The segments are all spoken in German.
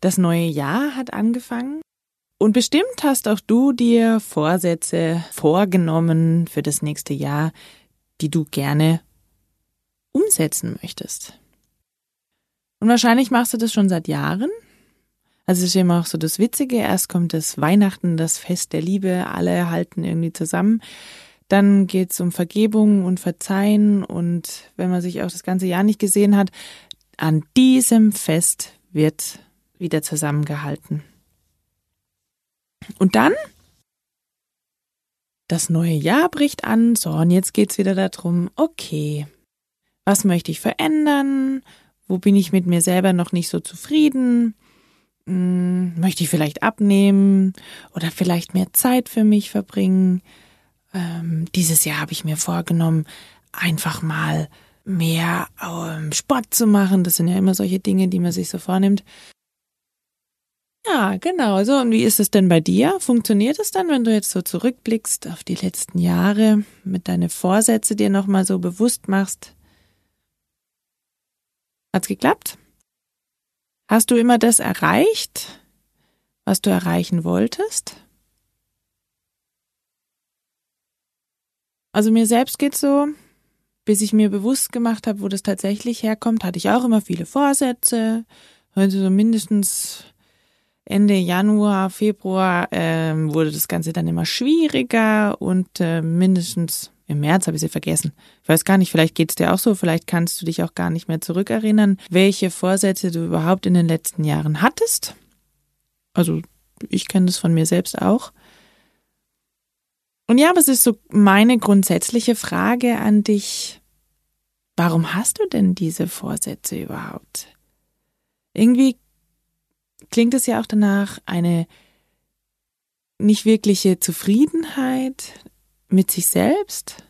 Das neue Jahr hat angefangen. Und bestimmt hast auch du dir Vorsätze vorgenommen für das nächste Jahr, die du gerne umsetzen möchtest. Und wahrscheinlich machst du das schon seit Jahren. Also es ist immer auch so das Witzige. Erst kommt das Weihnachten, das Fest der Liebe, alle halten irgendwie zusammen. Dann geht's um Vergebung und Verzeihen und wenn man sich auch das ganze Jahr nicht gesehen hat, an diesem Fest wird wieder zusammengehalten. Und dann? Das neue Jahr bricht an, so, und jetzt geht's wieder darum, okay, was möchte ich verändern? Wo bin ich mit mir selber noch nicht so zufrieden? Hm, möchte ich vielleicht abnehmen oder vielleicht mehr Zeit für mich verbringen? Ähm, dieses Jahr habe ich mir vorgenommen, einfach mal mehr ähm, Sport zu machen. Das sind ja immer solche Dinge, die man sich so vornimmt. Ja, genau. So, und wie ist es denn bei dir? Funktioniert es dann, wenn du jetzt so zurückblickst auf die letzten Jahre, mit deine Vorsätze dir nochmal so bewusst machst? Hat's geklappt? Hast du immer das erreicht, was du erreichen wolltest? Also mir selbst geht's so, bis ich mir bewusst gemacht habe, wo das tatsächlich herkommt, hatte ich auch immer viele Vorsätze, also so mindestens Ende Januar, Februar ähm, wurde das Ganze dann immer schwieriger und äh, mindestens im März habe ich sie vergessen. Ich weiß gar nicht, vielleicht geht es dir auch so, vielleicht kannst du dich auch gar nicht mehr zurückerinnern, welche Vorsätze du überhaupt in den letzten Jahren hattest. Also ich kenne das von mir selbst auch. Und ja, was ist so meine grundsätzliche Frage an dich? Warum hast du denn diese Vorsätze überhaupt? Irgendwie klingt es ja auch danach eine nicht wirkliche Zufriedenheit mit sich selbst.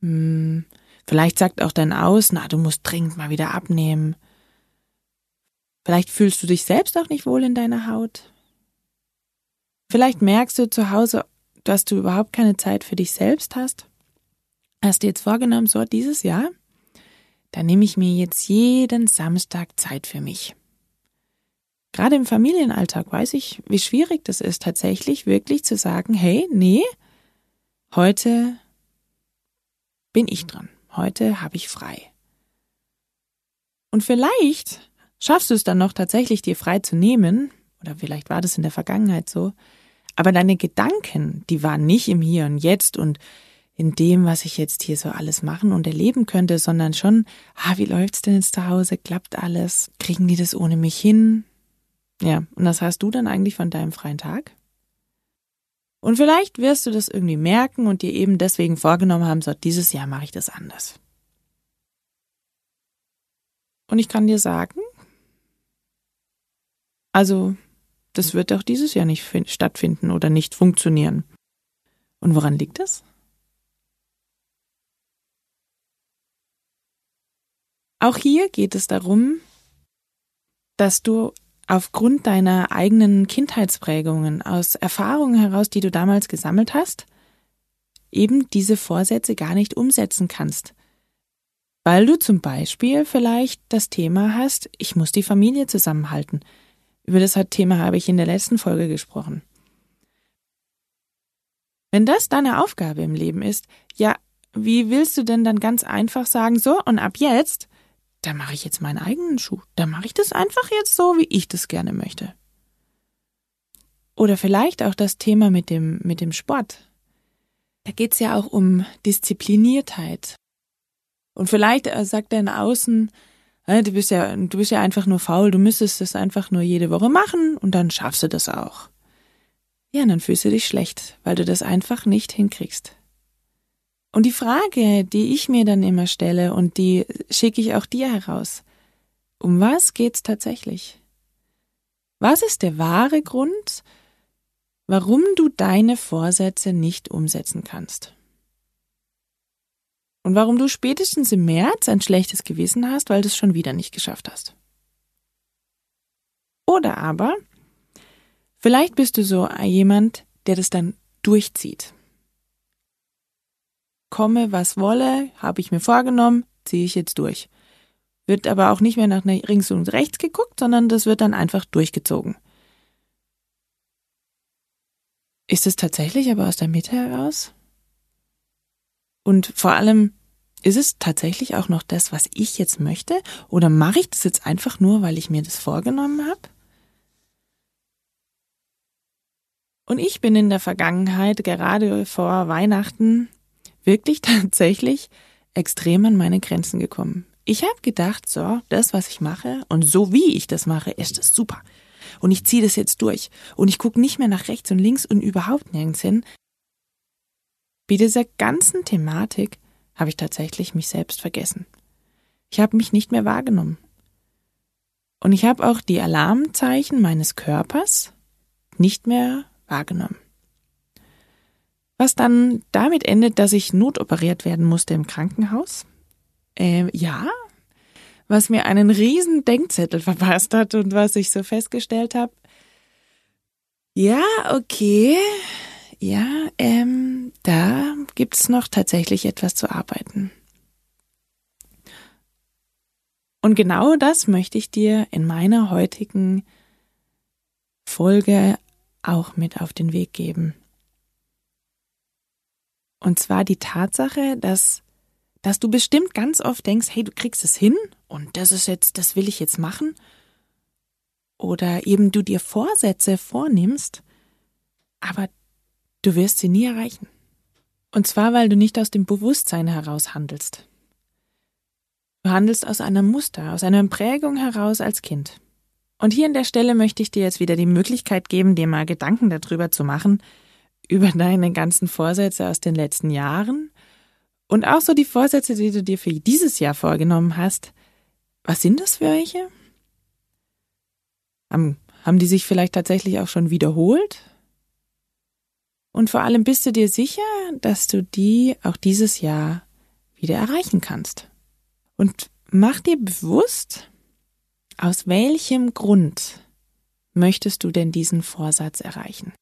Hm, vielleicht sagt auch dein Aus, na, du musst dringend mal wieder abnehmen. Vielleicht fühlst du dich selbst auch nicht wohl in deiner Haut. Vielleicht merkst du zu Hause, dass du überhaupt keine Zeit für dich selbst hast. Hast dir jetzt vorgenommen, so dieses Jahr, da nehme ich mir jetzt jeden Samstag Zeit für mich. Gerade im Familienalltag weiß ich, wie schwierig das ist, tatsächlich wirklich zu sagen, hey, nee, heute bin ich dran. Heute habe ich frei. Und vielleicht schaffst du es dann noch tatsächlich, dir frei zu nehmen, oder vielleicht war das in der Vergangenheit so, aber deine Gedanken, die waren nicht im Hier und Jetzt und in dem, was ich jetzt hier so alles machen und erleben könnte, sondern schon, ah, wie läuft's denn jetzt zu Hause? Klappt alles? Kriegen die das ohne mich hin? Ja, und das hast du dann eigentlich von deinem freien Tag? Und vielleicht wirst du das irgendwie merken und dir eben deswegen vorgenommen haben, so dieses Jahr mache ich das anders. Und ich kann dir sagen, also das wird auch dieses Jahr nicht stattfinden oder nicht funktionieren. Und woran liegt das? Auch hier geht es darum, dass du aufgrund deiner eigenen Kindheitsprägungen, aus Erfahrungen heraus, die du damals gesammelt hast, eben diese Vorsätze gar nicht umsetzen kannst. Weil du zum Beispiel vielleicht das Thema hast, ich muss die Familie zusammenhalten. Über das Thema habe ich in der letzten Folge gesprochen. Wenn das deine Aufgabe im Leben ist, ja, wie willst du denn dann ganz einfach sagen, so, und ab jetzt da mache ich jetzt meinen eigenen Schuh. Da mache ich das einfach jetzt so, wie ich das gerne möchte. Oder vielleicht auch das Thema mit dem, mit dem Sport. Da geht's ja auch um Diszipliniertheit. Und vielleicht äh, sagt dein Außen, äh, du bist ja, du bist ja einfach nur faul, du müsstest das einfach nur jede Woche machen und dann schaffst du das auch. ja, dann fühlst du dich schlecht, weil du das einfach nicht hinkriegst. Und die Frage, die ich mir dann immer stelle und die schicke ich auch dir heraus. Um was geht's tatsächlich? Was ist der wahre Grund, warum du deine Vorsätze nicht umsetzen kannst? Und warum du spätestens im März ein schlechtes Gewissen hast, weil du es schon wieder nicht geschafft hast? Oder aber, vielleicht bist du so jemand, der das dann durchzieht. Komme, was wolle, habe ich mir vorgenommen, ziehe ich jetzt durch. Wird aber auch nicht mehr nach links und rechts geguckt, sondern das wird dann einfach durchgezogen. Ist es tatsächlich aber aus der Mitte heraus? Und vor allem, ist es tatsächlich auch noch das, was ich jetzt möchte? Oder mache ich das jetzt einfach nur, weil ich mir das vorgenommen habe? Und ich bin in der Vergangenheit, gerade vor Weihnachten, wirklich tatsächlich extrem an meine Grenzen gekommen. Ich habe gedacht, so, das, was ich mache und so wie ich das mache, ist das super. Und ich ziehe das jetzt durch. Und ich gucke nicht mehr nach rechts und links und überhaupt nirgends hin. Bei dieser ganzen Thematik habe ich tatsächlich mich selbst vergessen. Ich habe mich nicht mehr wahrgenommen. Und ich habe auch die Alarmzeichen meines Körpers nicht mehr wahrgenommen. Was dann damit endet, dass ich notoperiert werden musste im Krankenhaus. Äh, ja, was mir einen riesen Denkzettel verpasst hat und was ich so festgestellt habe. Ja, okay. Ja, ähm, da gibt's noch tatsächlich etwas zu arbeiten. Und genau das möchte ich dir in meiner heutigen Folge auch mit auf den Weg geben. Und zwar die Tatsache, dass, dass du bestimmt ganz oft denkst, hey, du kriegst es hin und das ist jetzt, das will ich jetzt machen. Oder eben du dir Vorsätze vornimmst, aber du wirst sie nie erreichen. Und zwar, weil du nicht aus dem Bewusstsein heraus handelst. Du handelst aus einem Muster, aus einer Prägung heraus als Kind. Und hier an der Stelle möchte ich dir jetzt wieder die Möglichkeit geben, dir mal Gedanken darüber zu machen, über deine ganzen Vorsätze aus den letzten Jahren und auch so die Vorsätze, die du dir für dieses Jahr vorgenommen hast. Was sind das für welche? Haben, die sich vielleicht tatsächlich auch schon wiederholt? Und vor allem bist du dir sicher, dass du die auch dieses Jahr wieder erreichen kannst. Und mach dir bewusst, aus welchem Grund möchtest du denn diesen Vorsatz erreichen?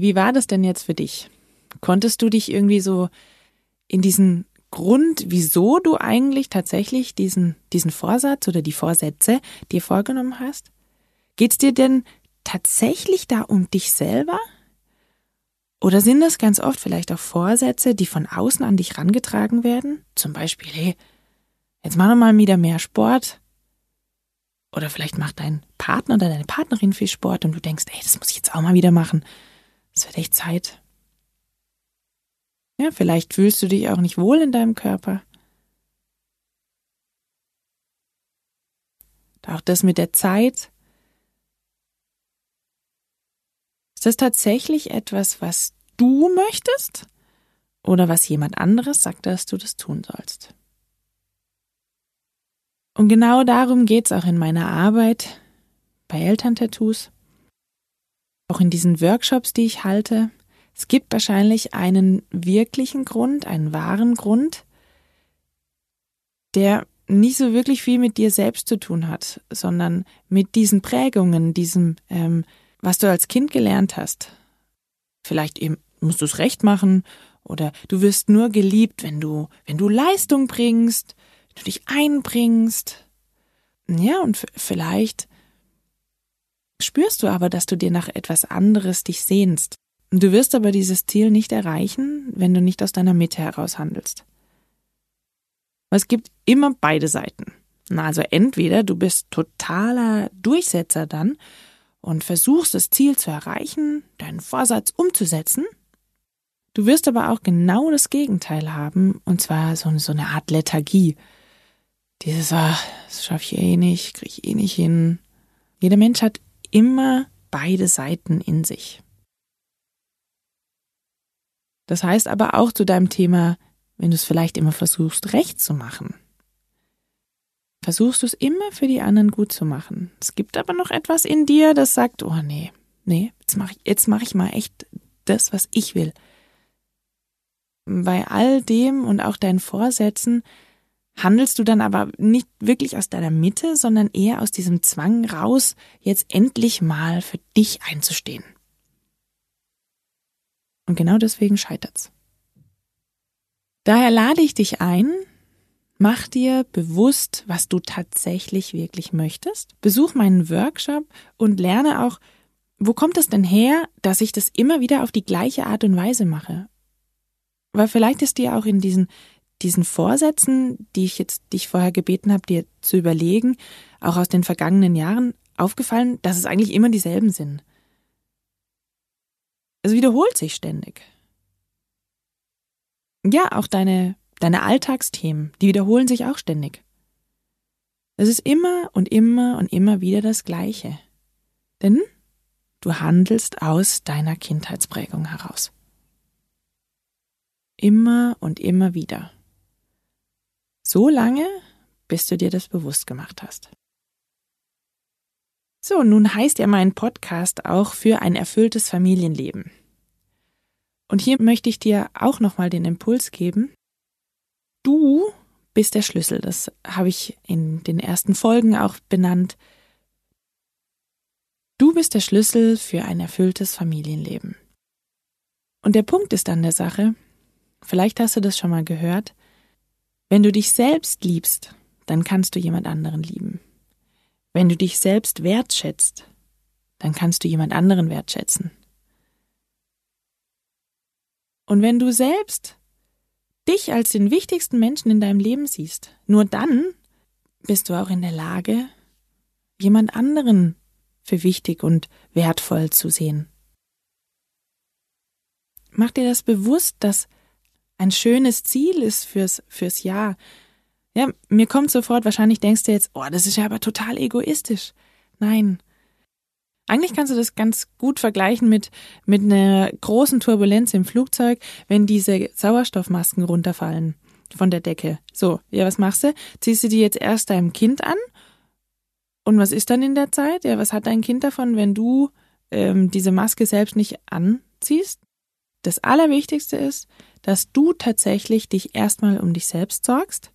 Wie war das denn jetzt für dich? Konntest du dich irgendwie so in diesen Grund, wieso du eigentlich tatsächlich diesen, diesen Vorsatz oder die Vorsätze dir vorgenommen hast? Geht's dir denn tatsächlich da um dich selber? Oder sind das ganz oft vielleicht auch Vorsätze, die von außen an dich rangetragen werden? Zum Beispiel, hey, jetzt mach doch mal wieder mehr Sport. Oder vielleicht macht dein Partner oder deine Partnerin viel Sport und du denkst, ey, das muss ich jetzt auch mal wieder machen. Es wird echt Zeit. Ja, vielleicht fühlst du dich auch nicht wohl in deinem Körper. Auch das mit der Zeit. Ist das tatsächlich etwas, was du möchtest? Oder was jemand anderes sagt, dass du das tun sollst? Und genau darum geht's auch in meiner Arbeit bei Elterntattoos, auch in diesen Workshops, die ich halte. Es gibt wahrscheinlich einen wirklichen Grund, einen wahren Grund, der nicht so wirklich viel mit dir selbst zu tun hat, sondern mit diesen Prägungen, diesem, ähm, was du als Kind gelernt hast. Vielleicht eben musst du es recht machen oder du wirst nur geliebt, wenn du, wenn du Leistung bringst, wenn du dich einbringst. Ja, und vielleicht spürst du aber, dass du dir nach etwas anderes dich sehnst. Du wirst aber dieses Ziel nicht erreichen, wenn du nicht aus deiner Mitte heraus handelst. Es gibt immer beide Seiten. Also entweder du bist totaler Durchsetzer dann und versuchst das Ziel zu erreichen, deinen Vorsatz umzusetzen. Du wirst aber auch genau das Gegenteil haben, und zwar so, so eine Art Lethargie. Dieses, ach, das schaffe ich eh nicht, kriege ich eh nicht hin. Jeder Mensch hat immer beide Seiten in sich. Das heißt aber auch zu deinem Thema wenn du es vielleicht immer versuchst, recht zu machen. Versuchst du es immer für die anderen gut zu machen. Es gibt aber noch etwas in dir, das sagt, oh nee, nee, jetzt mache ich, jetzt mache ich mal echt das, was ich will. Bei all dem und auch deinen Vorsätzen handelst du dann aber nicht wirklich aus deiner Mitte, sondern eher aus diesem Zwang raus, jetzt endlich mal für dich einzustehen. Und genau deswegen scheitert's. Daher lade ich dich ein, mach dir bewusst, was du tatsächlich wirklich möchtest. Besuch meinen Workshop und lerne auch, wo kommt es denn her, dass ich das immer wieder auf die gleiche Art und Weise mache? Weil vielleicht ist dir auch in diesen, diesen Vorsätzen, die ich jetzt dich vorher gebeten habe, dir zu überlegen, auch aus den vergangenen Jahren aufgefallen, dass es eigentlich immer dieselben sind. Es wiederholt sich ständig ja, auch deine, deine Alltagsthemen, die wiederholen sich auch ständig. Es ist immer und immer und immer wieder das Gleiche. Denn du handelst aus deiner Kindheitsprägung heraus. Immer und immer wieder. So lange, bis du dir das bewusst gemacht hast. So, nun heißt ja mein Podcast auch für ein erfülltes Familienleben. Und hier möchte ich dir auch nochmal den Impuls geben. Du bist der Schlüssel. Das habe ich in den ersten Folgen auch benannt. Du bist der Schlüssel für ein erfülltes Familienleben. Und der Punkt ist an der Sache, vielleicht hast du das schon mal gehört, wenn du dich selbst liebst, dann kannst du jemand anderen lieben. Wenn du dich selbst wertschätzt, dann kannst du jemand anderen wertschätzen. Und wenn du selbst dich als den wichtigsten Menschen in deinem Leben siehst, nur dann bist du auch in der Lage, jemand anderen für wichtig und wertvoll zu sehen. Mach dir das bewusst, dass ein schönes Ziel ist fürs, fürs Jahr. Ja, mir kommt sofort, wahrscheinlich denkst du jetzt, oh, das ist ja aber total egoistisch. Nein, eigentlich kannst du das ganz gut vergleichen mit, mit einer großen Turbulenz im Flugzeug, wenn diese Sauerstoffmasken runterfallen von der Decke. So, ja, was machst du? Ziehst du die jetzt erst deinem Kind an? Und was ist dann in der Zeit? Ja, was hat dein Kind davon, wenn du ähm, diese Maske selbst nicht anziehst? Das Allerwichtigste ist, dass du tatsächlich dich erstmal um dich selbst sorgst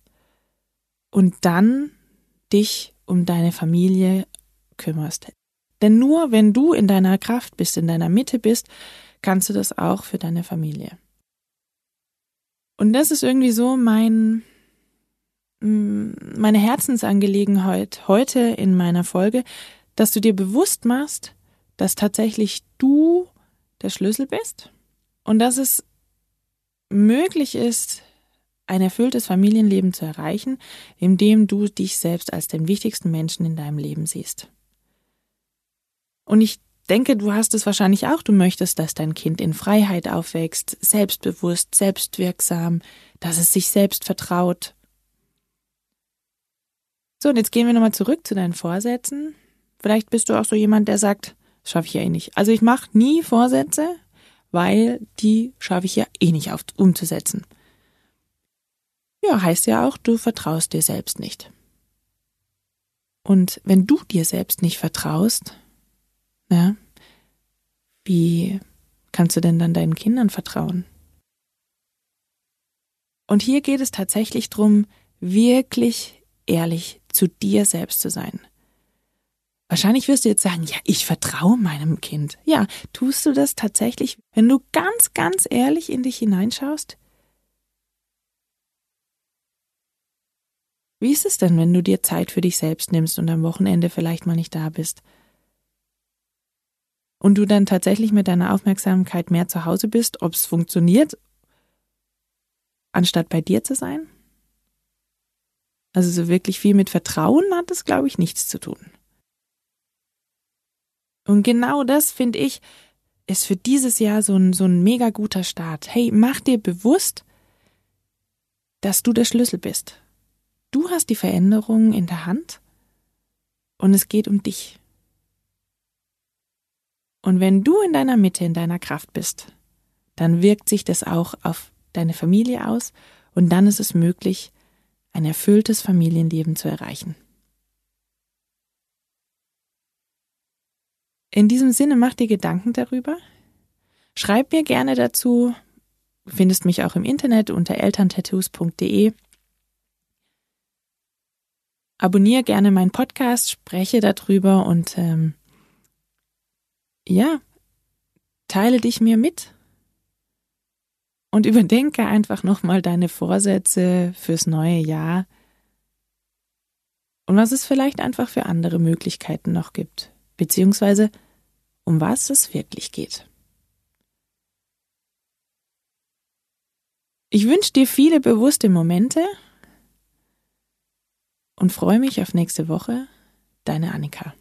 und dann dich um deine Familie kümmerst. Denn nur wenn du in deiner Kraft bist, in deiner Mitte bist, kannst du das auch für deine Familie. Und das ist irgendwie so mein, mm, meine Herzensangelegenheit heute in meiner Folge, dass du dir bewusst machst, dass tatsächlich du der Schlüssel bist und dass es möglich ist, ein erfülltes Familienleben zu erreichen, indem du dich selbst als den wichtigsten Menschen in deinem Leben siehst. Und ich denke, du hast es wahrscheinlich auch. Du möchtest, dass dein Kind in Freiheit aufwächst, selbstbewusst, selbstwirksam, dass es sich selbst vertraut. So, und jetzt gehen wir nochmal zurück zu deinen Vorsätzen. Vielleicht bist du auch so jemand, der sagt, Das schaffe ich ja eh nicht. Also ich mache nie Vorsätze, weil die schaffe ich ja eh nicht auf, umzusetzen. Ja, heißt ja auch, du vertraust dir selbst nicht. Und wenn du dir selbst nicht vertraust, ja, wie kannst du denn dann deinen Kindern vertrauen? Und hier geht es tatsächlich darum, wirklich ehrlich zu dir selbst zu sein. Wahrscheinlich wirst du jetzt sagen, ja, ich vertraue meinem Kind. Ja, tust du das tatsächlich, wenn du ganz, ganz ehrlich in dich hineinschaust? Wie ist es denn, wenn du dir Zeit für dich selbst nimmst und am Wochenende vielleicht mal nicht da bist? Und du dann tatsächlich mit deiner Aufmerksamkeit mehr zu Hause bist, ob es funktioniert, anstatt bei dir zu sein? Also so wirklich viel mit Vertrauen hat es, glaube ich, nichts zu tun. Und genau das, finde ich, ist für dieses Jahr so ein, so ein mega guter Start. Hey, mach dir bewusst, dass du der Schlüssel bist. Du hast die Veränderung in der Hand und es geht um dich. Und wenn du in deiner Mitte, in deiner Kraft bist, dann wirkt sich das auch auf deine Familie aus und dann ist es möglich, ein erfülltes Familienleben zu erreichen. In diesem Sinne mach dir Gedanken darüber. Schreib mir gerne dazu. Findest mich auch im Internet unter elterntattoos.de. Abonniere gerne meinen Podcast, spreche darüber und ähm, ja, teile dich mir mit und überdenke einfach nochmal deine Vorsätze fürs neue Jahr und was es vielleicht einfach für andere Möglichkeiten noch gibt, beziehungsweise um was es wirklich geht. Ich wünsche dir viele bewusste Momente und freue mich auf nächste Woche. Deine Annika.